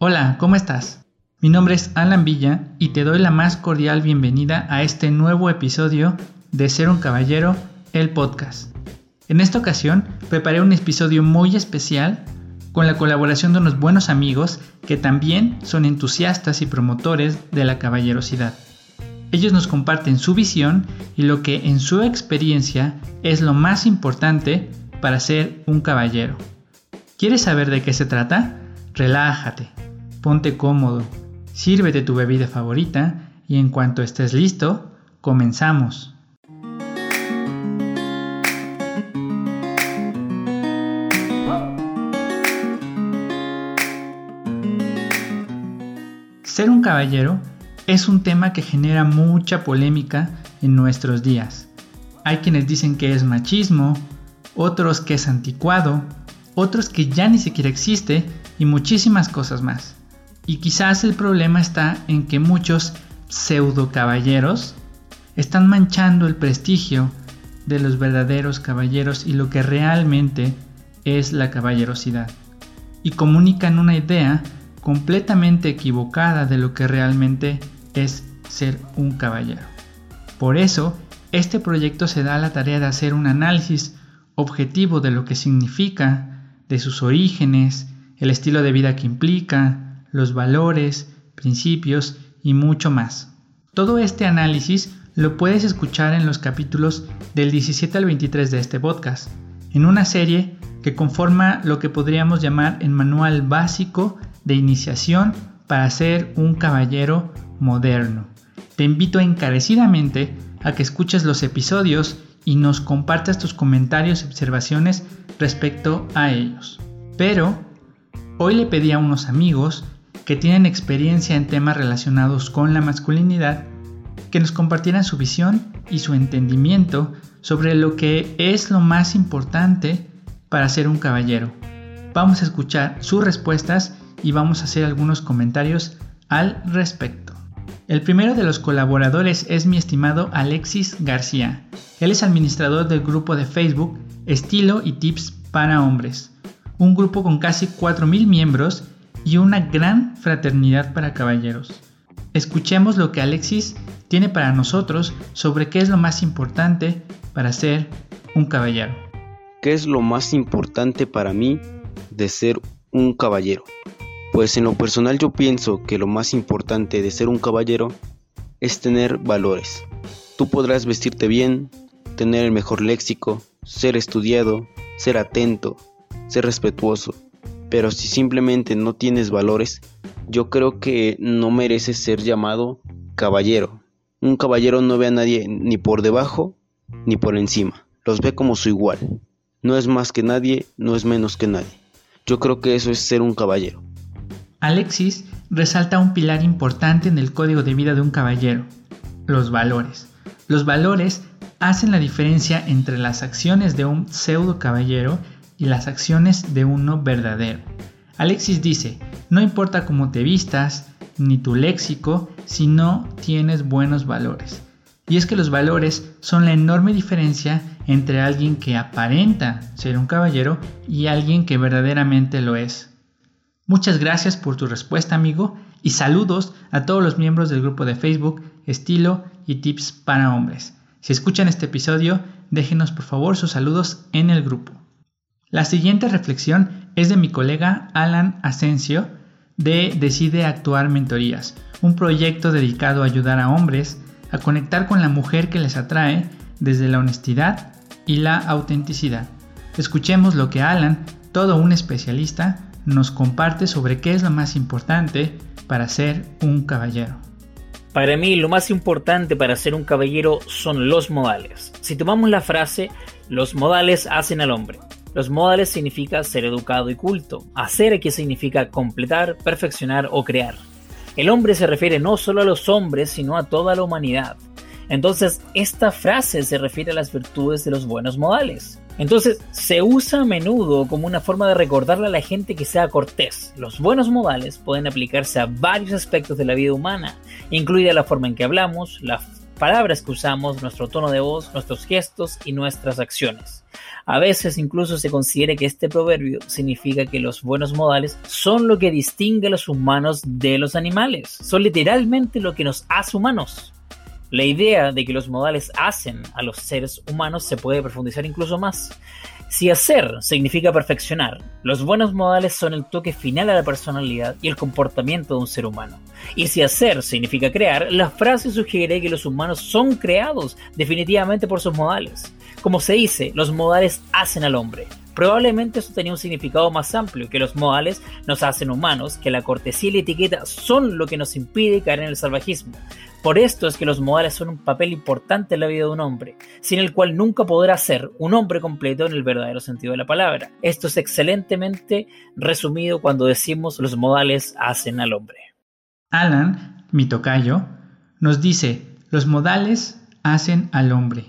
Hola, ¿cómo estás? Mi nombre es Alan Villa y te doy la más cordial bienvenida a este nuevo episodio de Ser un Caballero, el podcast. En esta ocasión preparé un episodio muy especial con la colaboración de unos buenos amigos que también son entusiastas y promotores de la caballerosidad. Ellos nos comparten su visión y lo que en su experiencia es lo más importante para ser un caballero. ¿Quieres saber de qué se trata? Relájate, ponte cómodo, sírvete tu bebida favorita y en cuanto estés listo, comenzamos. Ser un caballero es un tema que genera mucha polémica en nuestros días. Hay quienes dicen que es machismo, otros que es anticuado, otros que ya ni siquiera existe y muchísimas cosas más. Y quizás el problema está en que muchos pseudo caballeros están manchando el prestigio de los verdaderos caballeros y lo que realmente es la caballerosidad. Y comunican una idea completamente equivocada de lo que realmente es ser un caballero. Por eso, este proyecto se da la tarea de hacer un análisis objetivo de lo que significa, de sus orígenes, el estilo de vida que implica, los valores, principios y mucho más. Todo este análisis lo puedes escuchar en los capítulos del 17 al 23 de este podcast, en una serie que conforma lo que podríamos llamar el manual básico de iniciación para ser un caballero moderno. Te invito encarecidamente a que escuches los episodios y nos compartas tus comentarios y observaciones respecto a ellos. Pero hoy le pedí a unos amigos que tienen experiencia en temas relacionados con la masculinidad que nos compartieran su visión y su entendimiento sobre lo que es lo más importante para ser un caballero. Vamos a escuchar sus respuestas y vamos a hacer algunos comentarios al respecto. El primero de los colaboradores es mi estimado Alexis García. Él es administrador del grupo de Facebook Estilo y Tips para Hombres, un grupo con casi 4.000 miembros y una gran fraternidad para caballeros. Escuchemos lo que Alexis tiene para nosotros sobre qué es lo más importante para ser un caballero. ¿Qué es lo más importante para mí de ser un caballero? Pues en lo personal yo pienso que lo más importante de ser un caballero es tener valores. Tú podrás vestirte bien, tener el mejor léxico, ser estudiado, ser atento, ser respetuoso, pero si simplemente no tienes valores, yo creo que no mereces ser llamado caballero. Un caballero no ve a nadie ni por debajo ni por encima, los ve como su igual. No es más que nadie, no es menos que nadie. Yo creo que eso es ser un caballero. Alexis resalta un pilar importante en el código de vida de un caballero, los valores. Los valores hacen la diferencia entre las acciones de un pseudo caballero y las acciones de uno verdadero. Alexis dice, no importa cómo te vistas, ni tu léxico, si no tienes buenos valores. Y es que los valores son la enorme diferencia entre alguien que aparenta ser un caballero y alguien que verdaderamente lo es. Muchas gracias por tu respuesta, amigo, y saludos a todos los miembros del grupo de Facebook Estilo y Tips para Hombres. Si escuchan este episodio, déjenos por favor sus saludos en el grupo. La siguiente reflexión es de mi colega Alan Asensio de Decide Actuar Mentorías, un proyecto dedicado a ayudar a hombres a conectar con la mujer que les atrae desde la honestidad y la autenticidad. Escuchemos lo que Alan, todo un especialista, nos comparte sobre qué es lo más importante para ser un caballero. Para mí lo más importante para ser un caballero son los modales. Si tomamos la frase, los modales hacen al hombre. Los modales significa ser educado y culto. Hacer aquí significa completar, perfeccionar o crear. El hombre se refiere no solo a los hombres, sino a toda la humanidad. Entonces, esta frase se refiere a las virtudes de los buenos modales. Entonces, se usa a menudo como una forma de recordarle a la gente que sea cortés. Los buenos modales pueden aplicarse a varios aspectos de la vida humana, incluida la forma en que hablamos, la palabras que usamos, nuestro tono de voz, nuestros gestos y nuestras acciones. A veces incluso se considera que este proverbio significa que los buenos modales son lo que distingue a los humanos de los animales, son literalmente lo que nos hace humanos. La idea de que los modales hacen a los seres humanos se puede profundizar incluso más. Si hacer significa perfeccionar, los buenos modales son el toque final a la personalidad y el comportamiento de un ser humano. Y si hacer significa crear, la frase sugiere que los humanos son creados definitivamente por sus modales. Como se dice, los modales hacen al hombre. Probablemente eso tenía un significado más amplio, que los modales nos hacen humanos, que la cortesía y la etiqueta son lo que nos impide caer en el salvajismo. Por esto es que los modales son un papel importante en la vida de un hombre, sin el cual nunca podrá ser un hombre completo en el verdadero sentido de la palabra. Esto es excelentemente resumido cuando decimos los modales hacen al hombre. Alan, mi tocayo, nos dice, los modales hacen al hombre,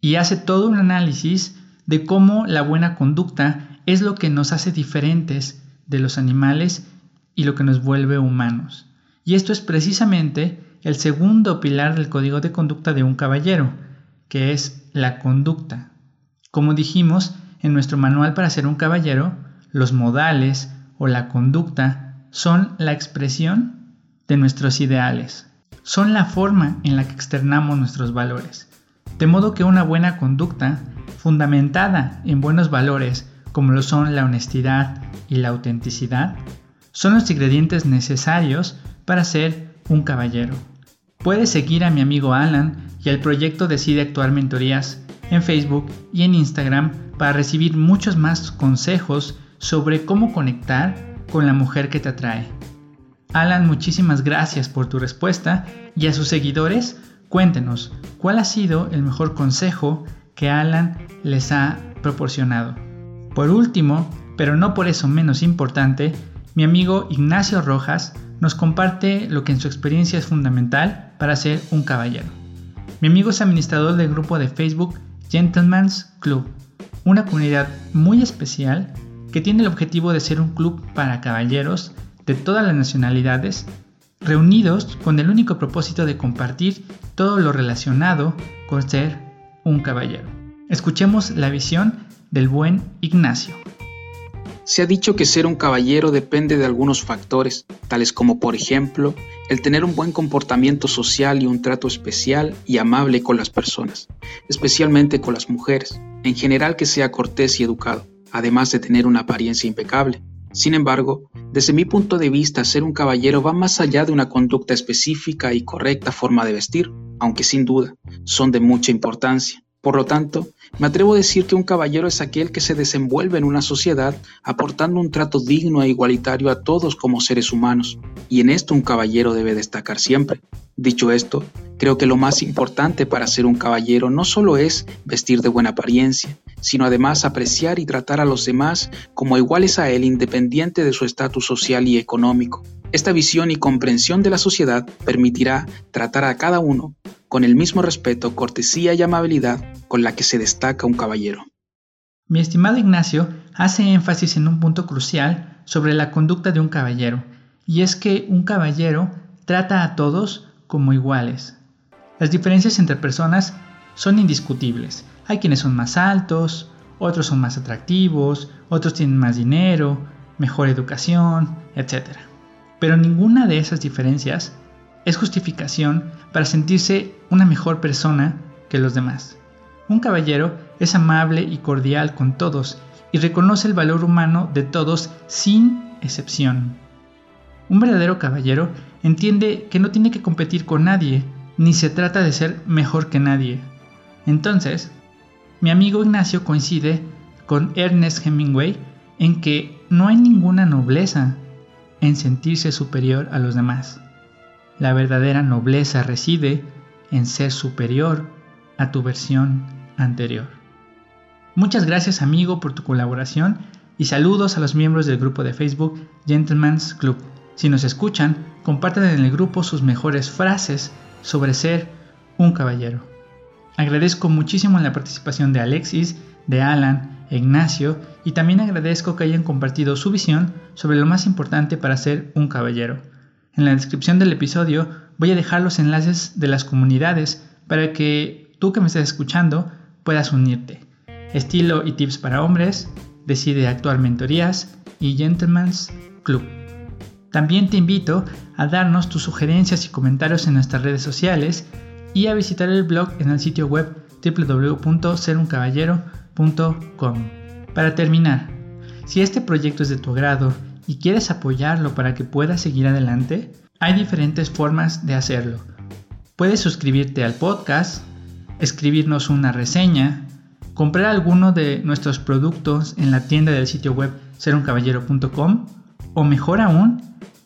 y hace todo un análisis de cómo la buena conducta es lo que nos hace diferentes de los animales y lo que nos vuelve humanos. Y esto es precisamente el segundo pilar del código de conducta de un caballero, que es la conducta. Como dijimos, en nuestro manual para ser un caballero, los modales o la conducta son la expresión de nuestros ideales, son la forma en la que externamos nuestros valores. De modo que una buena conducta, fundamentada en buenos valores como lo son la honestidad y la autenticidad, son los ingredientes necesarios para ser un caballero. Puedes seguir a mi amigo Alan y al proyecto Decide Actuar Mentorías en Facebook y en Instagram para recibir muchos más consejos sobre cómo conectar con la mujer que te atrae. Alan, muchísimas gracias por tu respuesta y a sus seguidores, cuéntenos cuál ha sido el mejor consejo que Alan les ha proporcionado. Por último, pero no por eso menos importante, mi amigo Ignacio Rojas nos comparte lo que en su experiencia es fundamental para ser un caballero. Mi amigo es administrador del grupo de Facebook Gentleman's Club, una comunidad muy especial que tiene el objetivo de ser un club para caballeros de todas las nacionalidades, reunidos con el único propósito de compartir todo lo relacionado con ser un caballero. Escuchemos la visión del buen Ignacio. Se ha dicho que ser un caballero depende de algunos factores, tales como por ejemplo el tener un buen comportamiento social y un trato especial y amable con las personas, especialmente con las mujeres, en general que sea cortés y educado, además de tener una apariencia impecable. Sin embargo, desde mi punto de vista, ser un caballero va más allá de una conducta específica y correcta forma de vestir, aunque sin duda son de mucha importancia. Por lo tanto, me atrevo a decir que un caballero es aquel que se desenvuelve en una sociedad aportando un trato digno e igualitario a todos como seres humanos, y en esto un caballero debe destacar siempre. Dicho esto, creo que lo más importante para ser un caballero no solo es vestir de buena apariencia, sino además apreciar y tratar a los demás como iguales a él independiente de su estatus social y económico. Esta visión y comprensión de la sociedad permitirá tratar a cada uno con el mismo respeto, cortesía y amabilidad con la que se destaca un caballero. Mi estimado Ignacio hace énfasis en un punto crucial sobre la conducta de un caballero, y es que un caballero trata a todos como iguales. Las diferencias entre personas son indiscutibles. Hay quienes son más altos, otros son más atractivos, otros tienen más dinero, mejor educación, etc. Pero ninguna de esas diferencias es justificación para sentirse una mejor persona que los demás. Un caballero es amable y cordial con todos y reconoce el valor humano de todos sin excepción. Un verdadero caballero entiende que no tiene que competir con nadie, ni se trata de ser mejor que nadie. Entonces, mi amigo Ignacio coincide con Ernest Hemingway en que no hay ninguna nobleza en sentirse superior a los demás. La verdadera nobleza reside en ser superior a tu versión anterior. Muchas gracias amigo por tu colaboración y saludos a los miembros del grupo de Facebook Gentleman's Club. Si nos escuchan, compartan en el grupo sus mejores frases sobre ser un caballero. Agradezco muchísimo la participación de Alexis, de Alan, Ignacio y también agradezco que hayan compartido su visión sobre lo más importante para ser un caballero. En la descripción del episodio voy a dejar los enlaces de las comunidades para que tú que me estés escuchando puedas unirte. Estilo y tips para hombres, decide actuar mentorías y Gentleman's Club. También te invito a darnos tus sugerencias y comentarios en nuestras redes sociales y a visitar el blog en el sitio web www.seruncaballero.com. Para terminar, si este proyecto es de tu agrado y quieres apoyarlo para que pueda seguir adelante, hay diferentes formas de hacerlo. Puedes suscribirte al podcast, escribirnos una reseña, comprar alguno de nuestros productos en la tienda del sitio web seruncaballero.com o mejor aún,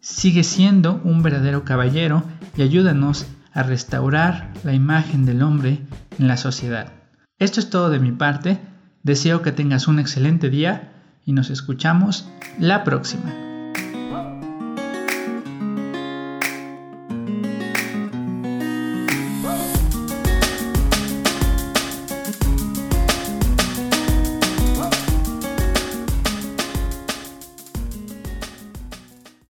sigue siendo un verdadero caballero y ayúdanos a restaurar la imagen del hombre en la sociedad. Esto es todo de mi parte, deseo que tengas un excelente día y nos escuchamos la próxima.